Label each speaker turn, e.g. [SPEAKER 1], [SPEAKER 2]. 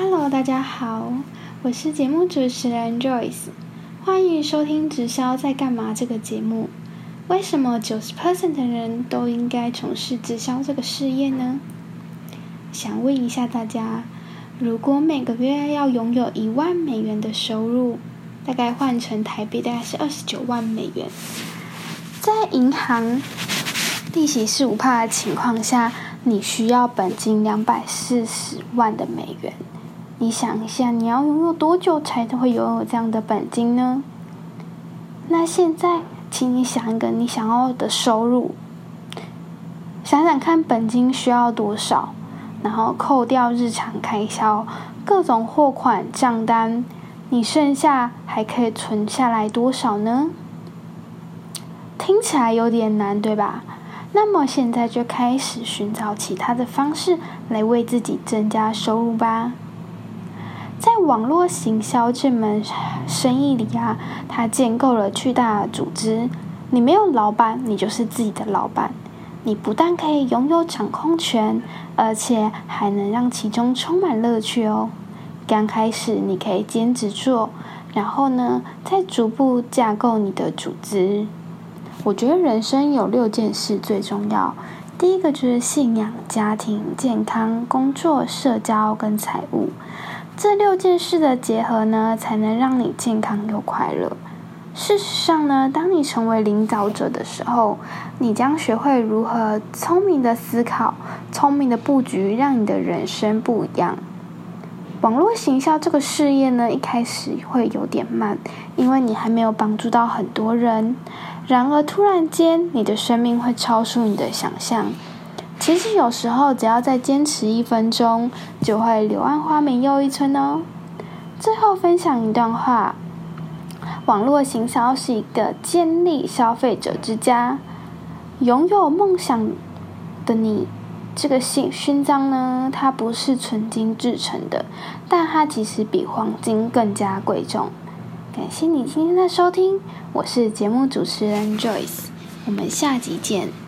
[SPEAKER 1] Hello，大家好，我是节目主持人 Joyce，欢迎收听《直销在干嘛》这个节目。为什么九十 percent 的人都应该从事直销这个事业呢？想问一下大家，如果每个月要拥有一万美元的收入，大概换成台币大概是二十九万美元，在银行利息是五帕的情况下，你需要本金两百四十万的美元。你想一下，你要拥有多久才会拥有这样的本金呢？那现在，请你想一个你想要的收入，想想看本金需要多少，然后扣掉日常开销、各种货款账单，你剩下还可以存下来多少呢？听起来有点难，对吧？那么现在就开始寻找其他的方式来为自己增加收入吧。在网络行销这门生意里啊，它建构了巨大的组织。你没有老板，你就是自己的老板。你不但可以拥有掌控权，而且还能让其中充满乐趣哦。刚开始你可以兼职做，然后呢，再逐步架构你的组织。我觉得人生有六件事最重要，第一个就是信仰、家庭、健康、工作、社交跟财务。这六件事的结合呢，才能让你健康又快乐。事实上呢，当你成为领导者的时候，你将学会如何聪明的思考、聪明的布局，让你的人生不一样。网络行销这个事业呢，一开始会有点慢，因为你还没有帮助到很多人。然而，突然间，你的生命会超出你的想象。其实有时候，只要再坚持一分钟，就会柳暗花明又一村哦。最后分享一段话：网络行销是一个建立消费者之家。拥有梦想的你，这个勋勋章呢，它不是纯金制成的，但它其实比黄金更加贵重。感谢你今天的收听，我是节目主持人 Joyce，我们下集见。